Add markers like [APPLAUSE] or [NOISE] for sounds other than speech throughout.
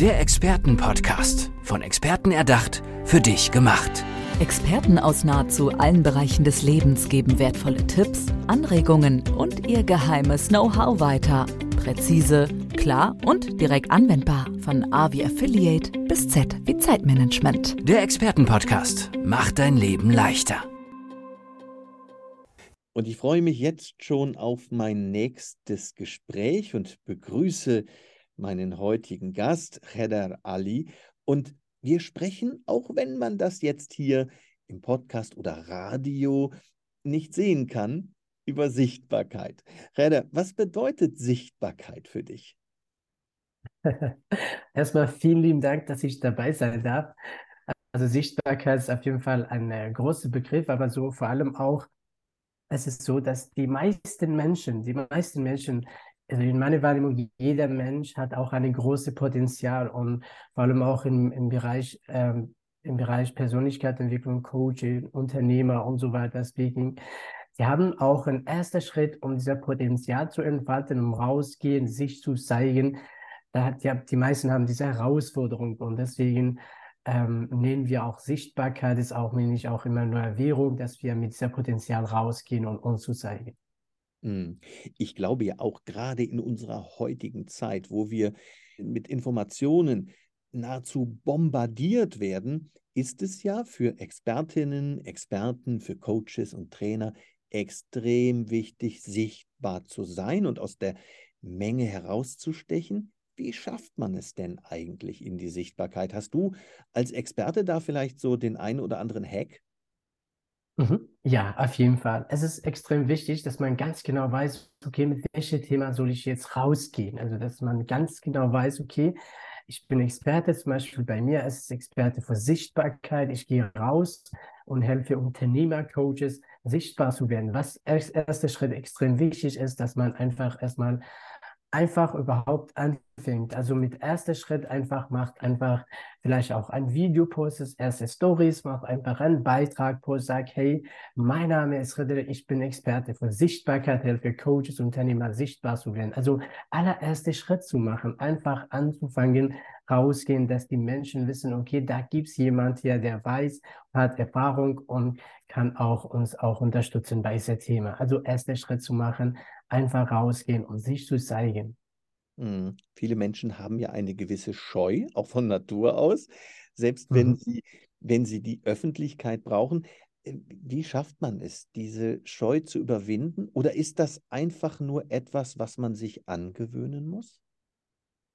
Der Expertenpodcast. Von Experten erdacht, für dich gemacht. Experten aus nahezu allen Bereichen des Lebens geben wertvolle Tipps, Anregungen und ihr geheimes Know-how weiter. Präzise, klar und direkt anwendbar. Von A wie Affiliate bis Z wie Zeitmanagement. Der Expertenpodcast macht dein Leben leichter. Und ich freue mich jetzt schon auf mein nächstes Gespräch und begrüße meinen heutigen Gast, Hedder Ali. Und wir sprechen, auch wenn man das jetzt hier im Podcast oder Radio nicht sehen kann, über Sichtbarkeit. Redder, was bedeutet Sichtbarkeit für dich? [LAUGHS] Erstmal vielen lieben Dank, dass ich dabei sein darf. Also Sichtbarkeit ist auf jeden Fall ein äh, großer Begriff, aber so vor allem auch, es ist so, dass die meisten Menschen, die meisten Menschen also in meiner Wahrnehmung, jeder Mensch hat auch ein großes Potenzial und vor allem auch im, im Bereich, ähm, im Bereich Persönlichkeitsentwicklung, Coaching, Unternehmer und so weiter, Speaking. Sie haben auch einen ersten Schritt, um dieser Potenzial zu entfalten, um rausgehen, sich zu zeigen. Da hat ja, die meisten haben diese Herausforderung und deswegen ähm, nehmen wir auch Sichtbarkeit, ist auch nämlich auch immer nur Währung, dass wir mit diesem Potenzial rausgehen und uns zu zeigen. Hm. Ich glaube ja auch gerade in unserer heutigen Zeit, wo wir mit Informationen nahezu bombardiert werden, ist es ja für Expertinnen, Experten, für Coaches und Trainer extrem wichtig, sichtbar zu sein und aus der Menge herauszustechen. Wie schafft man es denn eigentlich in die Sichtbarkeit? Hast du als Experte da vielleicht so den einen oder anderen Hack? Mhm. Ja, auf jeden Fall. Es ist extrem wichtig, dass man ganz genau weiß, okay, mit welchem Thema soll ich jetzt rausgehen? Also, dass man ganz genau weiß, okay, ich bin Experte, zum Beispiel bei mir ist es Experte für Sichtbarkeit. Ich gehe raus und helfe Unternehmer, Coaches, sichtbar zu werden. Was als erster Schritt extrem wichtig ist, dass man einfach erstmal einfach überhaupt anfängt. Also mit erster Schritt einfach macht einfach vielleicht auch ein Video postet, erste Stories, macht einfach einen Beitrag, post, sagt, hey, mein Name ist Ritter, ich bin Experte für Sichtbarkeit, helfe Coaches, Unternehmer sichtbar zu werden. Also allererste Schritt zu machen, einfach anzufangen, rausgehen, dass die Menschen wissen, okay, da gibt es jemand hier, der weiß, hat Erfahrung und kann auch uns auch unterstützen bei diesem Thema. Also erster Schritt zu machen, einfach rausgehen und sich zu zeigen. Mhm. Viele Menschen haben ja eine gewisse Scheu, auch von Natur aus, selbst wenn, mhm. sie, wenn sie die Öffentlichkeit brauchen. Äh, wie schafft man es, diese Scheu zu überwinden? Oder ist das einfach nur etwas, was man sich angewöhnen muss?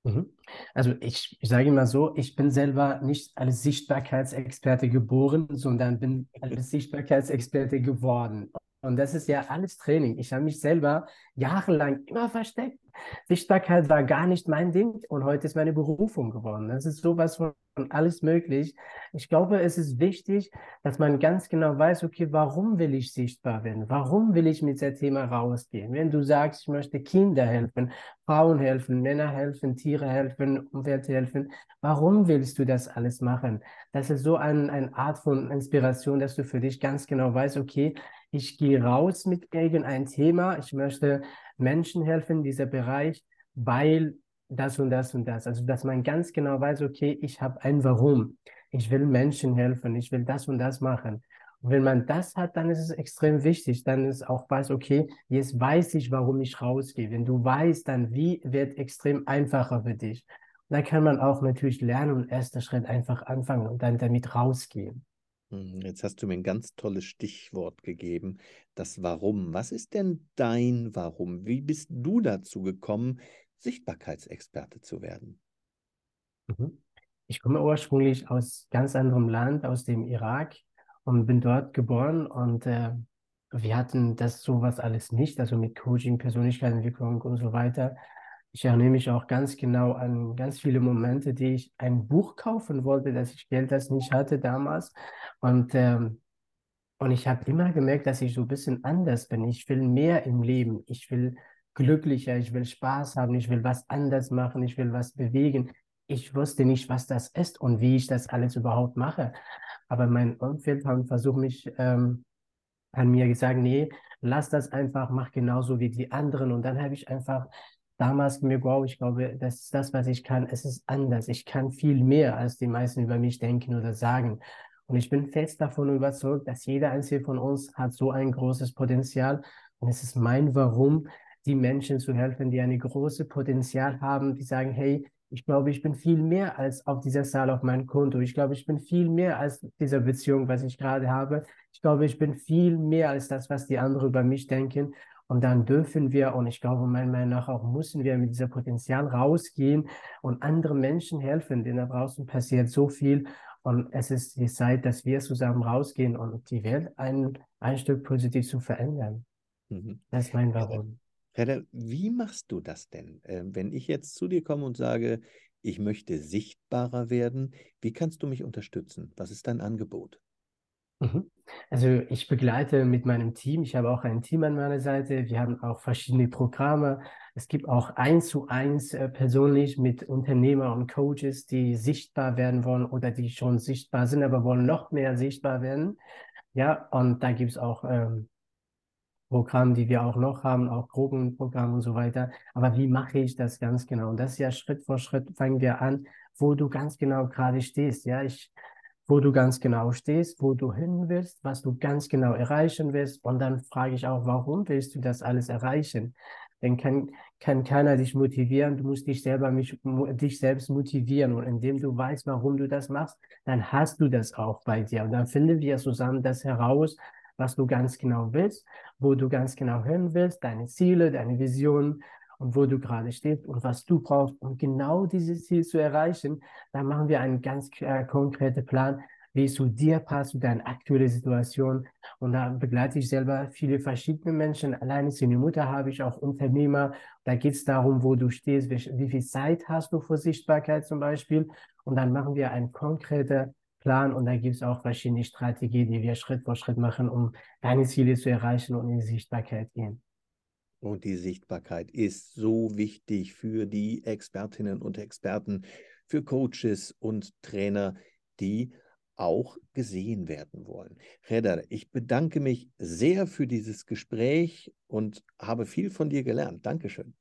Mhm. Also ich, ich sage immer so, ich bin selber nicht als Sichtbarkeitsexperte geboren, sondern bin [LAUGHS] als Sichtbarkeitsexperte geworden. Und das ist ja alles Training. Ich habe mich selber jahrelang immer versteckt. Sichtbarkeit war gar nicht mein Ding und heute ist meine Berufung geworden. Das ist sowas von alles möglich. Ich glaube, es ist wichtig, dass man ganz genau weiß, okay, warum will ich sichtbar werden? Warum will ich mit dem Thema rausgehen? Wenn du sagst, ich möchte Kinder helfen, Frauen helfen, Männer helfen, Tiere helfen, Umwelt helfen, warum willst du das alles machen? Das ist so ein, eine Art von Inspiration, dass du für dich ganz genau weißt, okay, ich gehe raus mit irgendein Thema, ich möchte Menschen helfen in diesem Bereich, weil das und das und das. Also, dass man ganz genau weiß, okay, ich habe ein Warum. Ich will Menschen helfen, ich will das und das machen. Und wenn man das hat, dann ist es extrem wichtig. Dann ist auch weiß, okay, jetzt weiß ich, warum ich rausgehe. Wenn du weißt, dann wie wird extrem einfacher für dich. Da kann man auch natürlich lernen und erster Schritt einfach anfangen und dann damit rausgehen. Hm, jetzt hast du mir ein ganz tolles Stichwort gegeben, das Warum. Was ist denn dein Warum? Wie bist du dazu gekommen, Sichtbarkeitsexperte zu werden? Mhm. Ich komme ursprünglich aus ganz anderem Land, aus dem Irak und bin dort geboren und äh, wir hatten das sowas alles nicht, also mit Coaching, Persönlichkeitsentwicklung und so weiter. Ich erinnere mich auch ganz genau an ganz viele Momente, die ich ein Buch kaufen wollte, dass ich Geld das nicht hatte damals. Und, ähm, und ich habe immer gemerkt, dass ich so ein bisschen anders bin. Ich will mehr im Leben. Ich will glücklicher, ich will Spaß haben, ich will was anders machen, ich will was bewegen. Ich wusste nicht, was das ist und wie ich das alles überhaupt mache. Aber mein Umfeld hat versucht, mich ähm, an mir gesagt, nee, lass das einfach, mach genauso wie die anderen. Und dann habe ich einfach damals mir, wow, ich glaube, das ist das, was ich kann. Es ist anders. Ich kann viel mehr, als die meisten über mich denken oder sagen. Und ich bin fest davon überzeugt, dass jeder einzelne von uns hat so ein großes Potenzial. Und es ist mein Warum, die Menschen zu helfen, die ein großes Potenzial haben, die sagen, hey, ich glaube, ich bin viel mehr als auf dieser Zahl auf meinem Konto. Ich glaube, ich bin viel mehr als diese Beziehung, was ich gerade habe. Ich glaube, ich bin viel mehr als das, was die anderen über mich denken. Und dann dürfen wir, und ich glaube, meiner Meinung nach auch müssen wir mit diesem Potenzial rausgehen und anderen Menschen helfen, denn da draußen passiert so viel. Und es ist die Zeit, dass wir zusammen rausgehen und die Welt ein, ein Stück positiv zu verändern. Mhm. Das ist mein Warum. Redder, wie machst du das denn? Äh, wenn ich jetzt zu dir komme und sage, ich möchte sichtbarer werden, wie kannst du mich unterstützen? Was ist dein Angebot? Mhm. Also ich begleite mit meinem Team. Ich habe auch ein Team an meiner Seite. Wir haben auch verschiedene Programme. Es gibt auch eins zu eins äh, persönlich mit Unternehmern und Coaches, die sichtbar werden wollen oder die schon sichtbar sind, aber wollen noch mehr sichtbar werden. Ja, und da gibt es auch ähm, Programme, die wir auch noch haben, auch Gruppenprogramme und so weiter. Aber wie mache ich das ganz genau? Und das ist ja Schritt für Schritt fangen wir an, wo du ganz genau gerade stehst. Ja, ich wo du ganz genau stehst, wo du hin willst, was du ganz genau erreichen willst. Und dann frage ich auch, warum willst du das alles erreichen? Denn kann, kann keiner dich motivieren, du musst dich selber mich, dich selbst motivieren. Und indem du weißt, warum du das machst, dann hast du das auch bei dir. Und dann finden wir zusammen das heraus, was du ganz genau willst, wo du ganz genau hin willst, deine Ziele, deine Visionen und wo du gerade stehst und was du brauchst, um genau dieses Ziel zu erreichen, dann machen wir einen ganz äh, konkreten Plan, wie es zu dir passt, zu deiner aktuellen Situation. Und da begleite ich selber viele verschiedene Menschen. Alleine zu eine Mutter habe ich auch Unternehmer. Da geht es darum, wo du stehst, wie, wie, viel Zeit hast du für Sichtbarkeit zum Beispiel. Und dann machen wir einen konkreten Plan und da gibt es auch verschiedene Strategien, die wir Schritt für Schritt machen, um deine Ziele zu erreichen und in die Sichtbarkeit gehen. Und die Sichtbarkeit ist so wichtig für die Expertinnen und Experten, für Coaches und Trainer, die auch gesehen werden wollen. Redder, ich bedanke mich sehr für dieses Gespräch und habe viel von dir gelernt. Dankeschön.